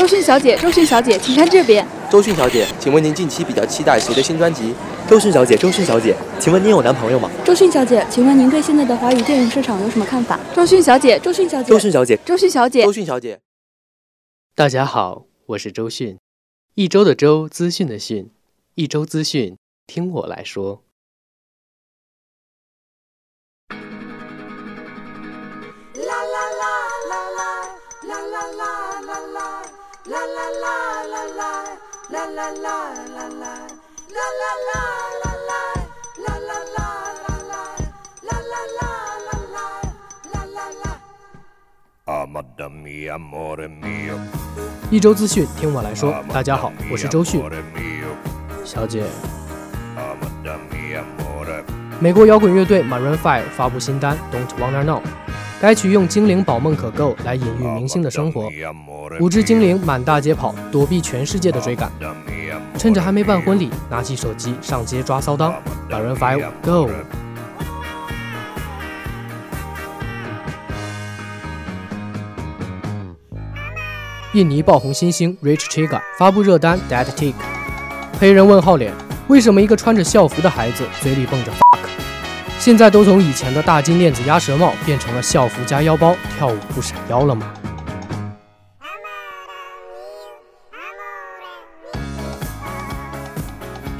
周迅小姐，周迅小姐，请看这边。周迅小姐，请问您近期比较期待谁的新专辑？周迅小姐，周迅小姐，请问您有男朋友吗？周迅小姐，请问您对现在的华语电影市场有什么看法？周迅小姐，周迅小姐，周迅小姐，周迅小姐，周迅小姐。大家好，我是周迅，一周的周，资讯的讯，一周资讯，听我来说。一周资讯，听我来说。大家好，我是周迅。小姐，美国摇滚乐队 Maroon Five 发布新单 Don't Wanna Know。该曲用精灵宝梦可够来隐喻明星的生活。五只精灵满大街跑，躲避全世界的追赶。趁着还没办婚礼，拿起手机上街抓骚当。Maroon Five Go。印尼爆红新星 Rich Chiga 发布热单 Dead Tick，黑人问号脸，为什么一个穿着校服的孩子嘴里蹦着现在都从以前的大金链子鸭舌帽变成了校服加腰包，跳舞不闪腰了吗？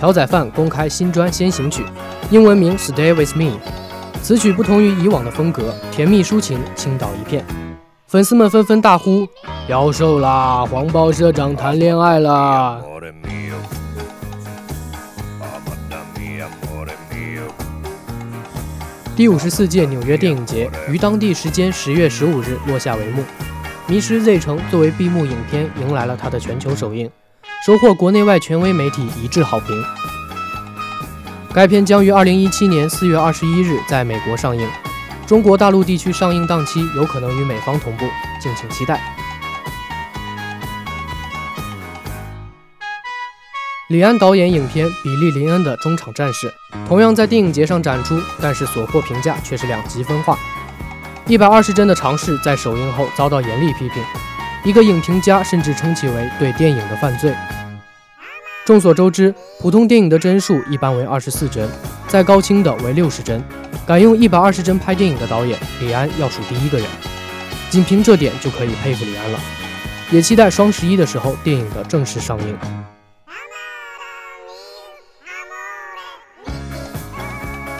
朴宰范公开新专先行曲，英文名 Stay With Me。此曲不同于以往的风格，甜蜜抒情，倾倒一片。粉丝们纷纷大呼：“妖兽啦，黄包社长谈恋爱啦！”第五十四届纽约电影节于当地时间十月十五日落下帷幕，《迷失 Z 城》作为闭幕影片迎来了它的全球首映，收获国内外权威媒体一致好评。该片将于二零一七年四月二十一日在美国上映。中国大陆地区上映档期有可能与美方同步，敬请期待。李安导演影片《比利林恩的中场战士》同样在电影节上展出，但是所获评价却是两极分化。一百二十帧的尝试在首映后遭到严厉批评，一个影评家甚至称其为对电影的犯罪。众所周知，普通电影的帧数一般为二十四帧，再高清的为六十帧。敢用一百二十帧拍电影的导演李安要数第一个人，仅凭这点就可以佩服李安了。也期待双十一的时候电影的正式上映。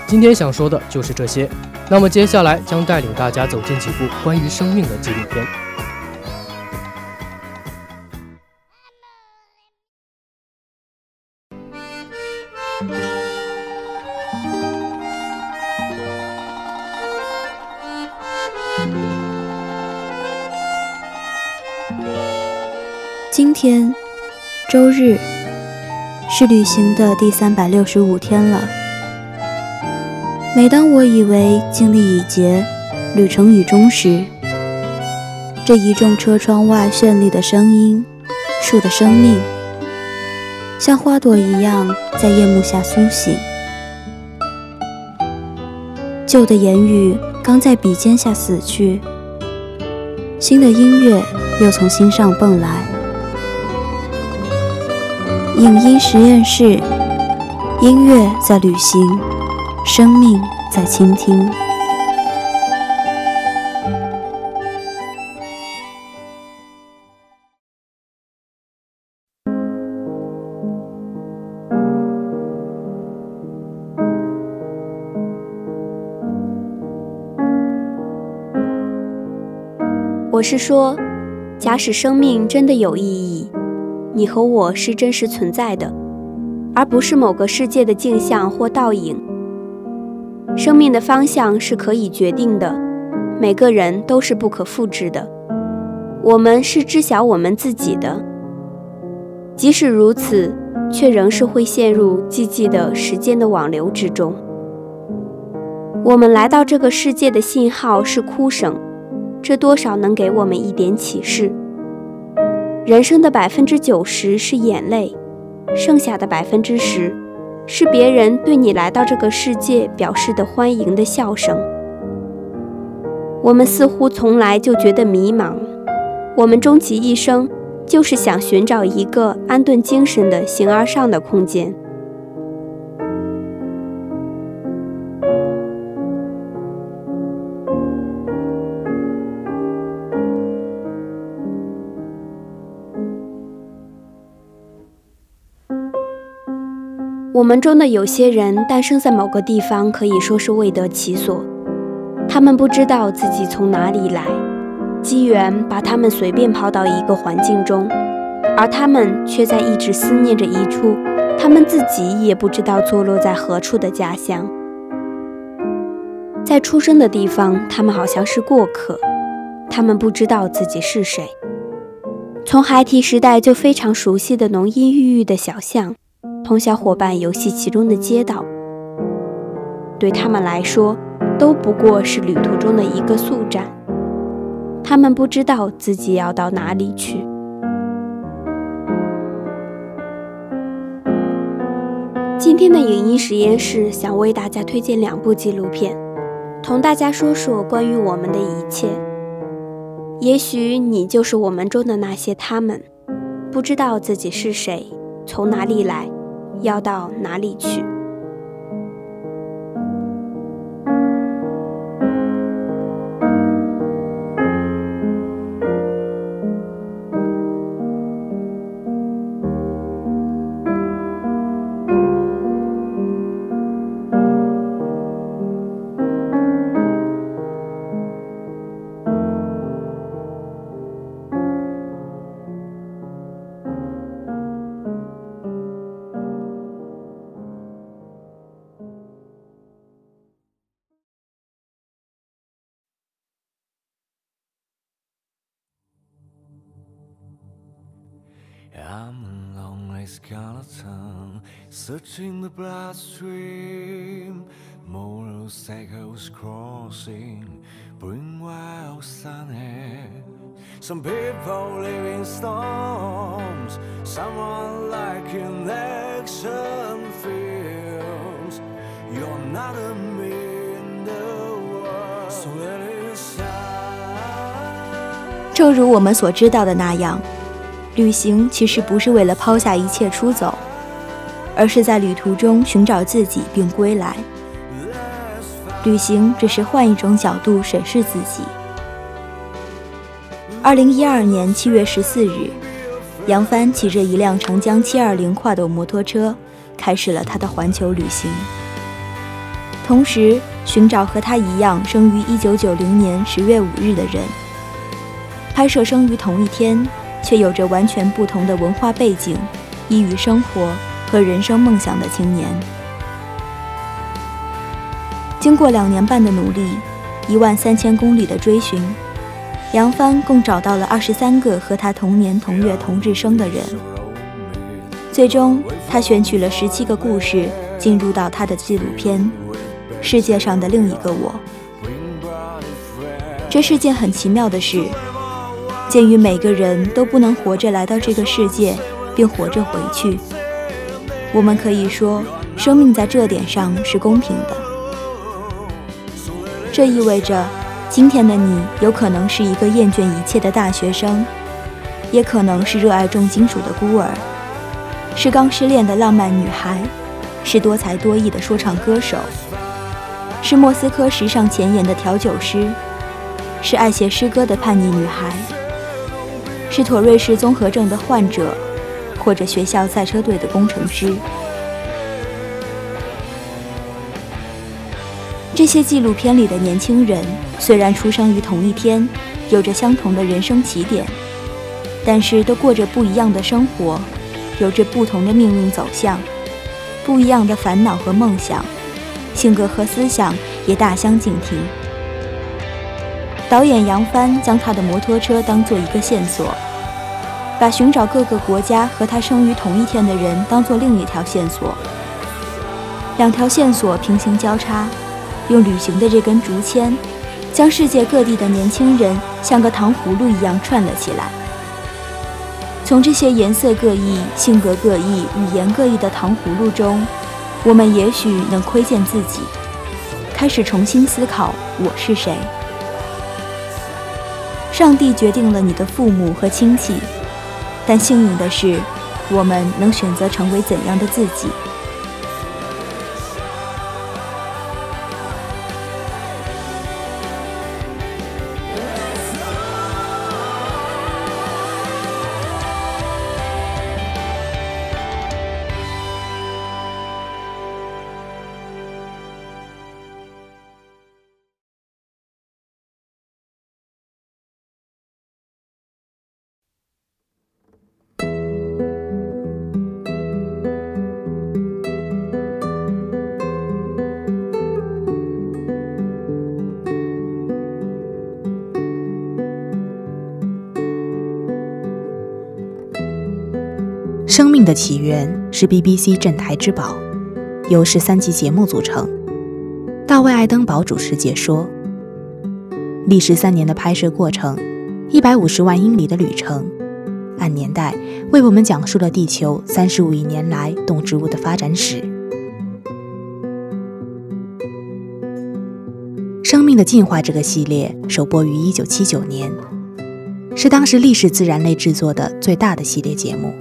今天想说的就是这些，那么接下来将带领大家走进几部关于生命的纪录片。今天，周日，是旅行的第三百六十五天了。每当我以为经历已竭，旅程已终时，这一众车窗外绚丽的声音，树的生命，像花朵一样在夜幕下苏醒。旧的言语刚在笔尖下死去，新的音乐又从心上蹦来。影音实验室，音乐在旅行，生命在倾听。我是说，假使生命真的有意义。你和我是真实存在的，而不是某个世界的镜像或倒影。生命的方向是可以决定的，每个人都是不可复制的。我们是知晓我们自己的，即使如此，却仍是会陷入寂寂的时间的网流之中。我们来到这个世界的信号是哭声，这多少能给我们一点启示。人生的百分之九十是眼泪，剩下的百分之十，是别人对你来到这个世界表示的欢迎的笑声。我们似乎从来就觉得迷茫，我们终其一生就是想寻找一个安顿精神的形而上的空间。我们中的有些人诞生在某个地方，可以说是未得其所。他们不知道自己从哪里来，机缘把他们随便抛到一个环境中，而他们却在一直思念着一处他们自己也不知道坐落在何处的家乡。在出生的地方，他们好像是过客，他们不知道自己是谁。从孩提时代就非常熟悉的浓荫郁郁的小巷。同小伙伴游戏其中的街道，对他们来说都不过是旅途中的一个宿站。他们不知道自己要到哪里去。今天的影音实验室想为大家推荐两部纪录片，同大家说说关于我们的一切。也许你就是我们中的那些他们，不知道自己是谁，从哪里来。要到哪里去？？I'm a lonely skeleton searching the bloodstream. Motorcycles crossing, bring wild sunny. Some people live in storms, someone like in action films. You're not a me in the world, so let it shine. 正如我们所知道的那样。 旅行其实不是为了抛下一切出走，而是在旅途中寻找自己并归来。旅行只是换一种角度审视自己。二零一二年七月十四日，杨帆骑着一辆长江七二零跨斗摩托车，开始了他的环球旅行。同时，寻找和他一样生于一九九零年十月五日的人，拍摄生于同一天。却有着完全不同的文化背景、异域生活和人生梦想的青年。经过两年半的努力，一万三千公里的追寻，杨帆共找到了二十三个和他同年同月同日生的人。最终，他选取了十七个故事进入到他的纪录片《世界上的另一个我》。这是件很奇妙的事。鉴于每个人都不能活着来到这个世界，并活着回去，我们可以说，生命在这点上是公平的。这意味着，今天的你有可能是一个厌倦一切的大学生，也可能是热爱重金属的孤儿，是刚失恋的浪漫女孩，是多才多艺的说唱歌手，是莫斯科时尚前沿的调酒师，是爱写诗歌的叛逆女孩。是妥瑞氏综合症的患者，或者学校赛车队的工程师。这些纪录片里的年轻人虽然出生于同一天，有着相同的人生起点，但是都过着不一样的生活，有着不同的命运走向，不一样的烦恼和梦想，性格和思想也大相径庭。导演杨帆将他的摩托车当做一个线索，把寻找各个国家和他生于同一天的人当做另一条线索。两条线索平行交叉，用旅行的这根竹签，将世界各地的年轻人像个糖葫芦一样串了起来。从这些颜色各异、性格各异、语言各异的糖葫芦中，我们也许能窥见自己，开始重新思考我是谁。上帝决定了你的父母和亲戚，但幸运的是，我们能选择成为怎样的自己。生命的起源是 BBC 镇台之宝，由十三集节目组成。大卫·爱登堡主持解说。历时三年的拍摄过程，一百五十万英里的旅程，按年代为我们讲述了地球三十五亿年来动植物的发展史。生命的进化这个系列首播于一九七九年，是当时历史自然类制作的最大的系列节目。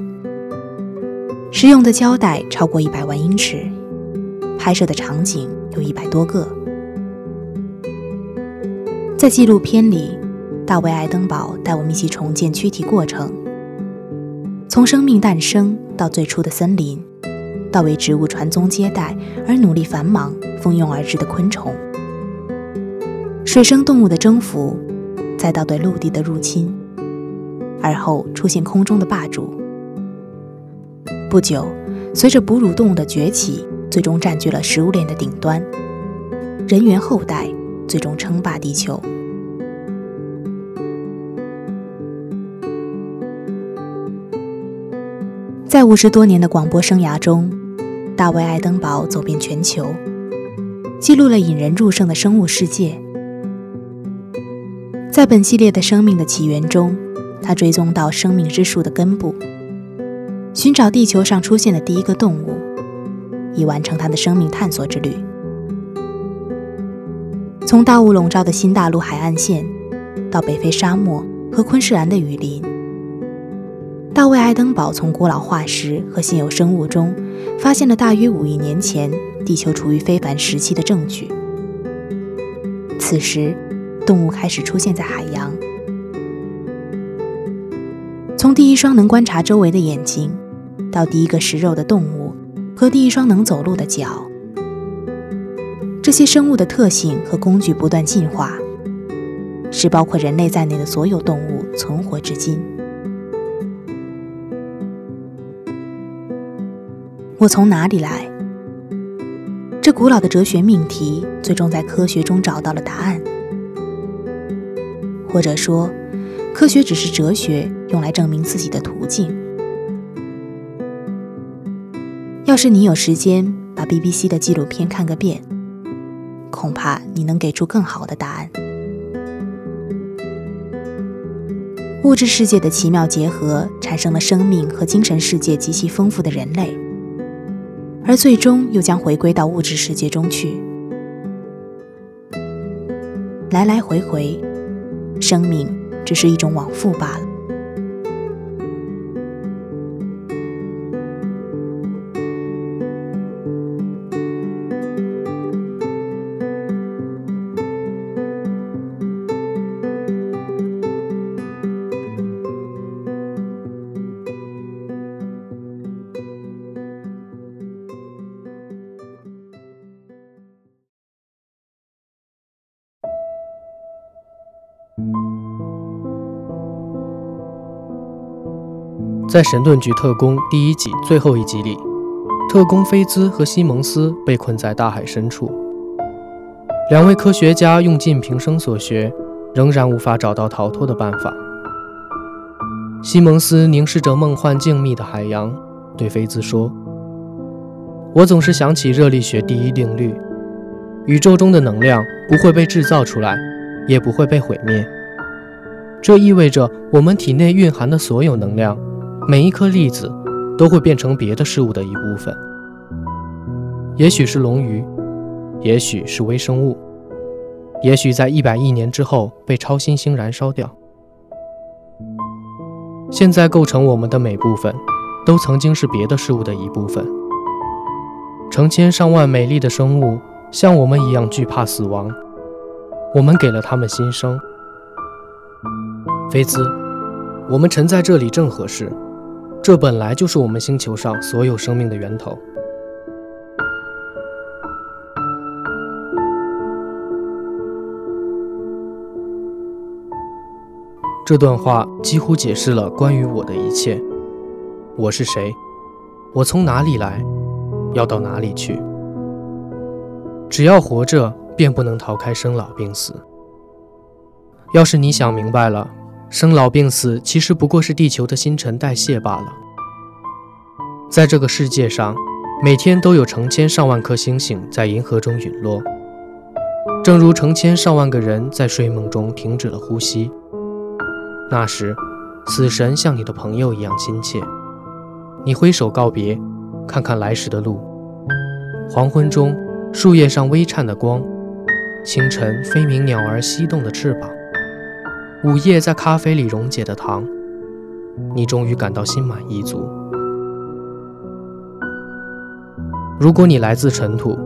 使用的胶带超过一百万英尺，拍摄的场景有一百多个。在纪录片里，大卫·爱登堡带我们一起重建躯体过程，从生命诞生到最初的森林，到为植物传宗接代而努力繁忙、蜂拥而至的昆虫，水生动物的征服，再到对陆地的入侵，而后出现空中的霸主。不久，随着哺乳动物的崛起，最终占据了食物链的顶端，人猿后代最终称霸地球。在五十多年的广播生涯中，大卫·爱登堡走遍全球，记录了引人入胜的生物世界。在本系列的生命的起源中，他追踪到生命之树的根部。寻找地球上出现的第一个动物，以完成他的生命探索之旅。从大雾笼罩的新大陆海岸线，到北非沙漠和昆士兰的雨林，大卫·爱登堡从古老化石和现有生物中，发现了大约五亿年前地球处于非凡时期的证据。此时，动物开始出现在海洋。从第一双能观察周围的眼睛。到第一个食肉的动物和第一双能走路的脚，这些生物的特性和工具不断进化，使包括人类在内的所有动物存活至今。我从哪里来？这古老的哲学命题最终在科学中找到了答案，或者说，科学只是哲学用来证明自己的途径。要是你有时间把 BBC 的纪录片看个遍，恐怕你能给出更好的答案。物质世界的奇妙结合，产生了生命和精神世界极其丰富的人类，而最终又将回归到物质世界中去。来来回回，生命只是一种往复罢了。在《神盾局特工》第一季最后一集里，特工菲兹和西蒙斯被困在大海深处。两位科学家用尽平生所学，仍然无法找到逃脱的办法。西蒙斯凝视着梦幻静谧的海洋，对菲兹说：“我总是想起热力学第一定律：宇宙中的能量不会被制造出来，也不会被毁灭。这意味着我们体内蕴含的所有能量。”每一颗粒子都会变成别的事物的一部分，也许是龙鱼，也许是微生物，也许在一百亿年之后被超新星燃烧掉。现在构成我们的每部分，都曾经是别的事物的一部分。成千上万美丽的生物像我们一样惧怕死亡，我们给了他们新生。菲兹，我们沉在这里正合适，这本来就是我们星球上所有生命的源头。这段话几乎解释了关于我的一切：我是谁？我从哪里来？要到哪里去？只要活着，便不能逃开生老病死。要是你想明白了，生老病死其实不过是地球的新陈代谢罢了。在这个世界上，每天都有成千上万颗星星在银河中陨落，正如成千上万个人在睡梦中停止了呼吸。那时，死神像你的朋友一样亲切。你挥手告别，看看来时的路。黄昏中，树叶上微颤的光；清晨，飞鸣鸟儿翕动的翅膀；午夜，在咖啡里溶解的糖。你终于感到心满意足。如果你来自尘土，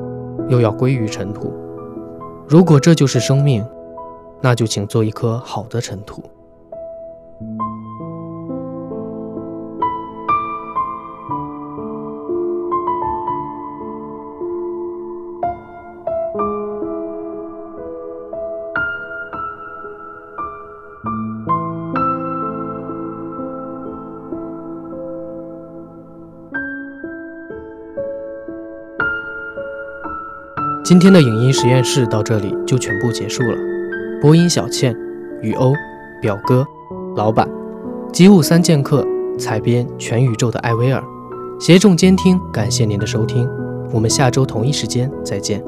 又要归于尘土；如果这就是生命，那就请做一颗好的尘土。今天的影音实验室到这里就全部结束了。播音：小倩、雨欧、表哥、老板、吉武三剑客、采编全宇宙的艾薇儿，协众监听，感谢您的收听，我们下周同一时间再见。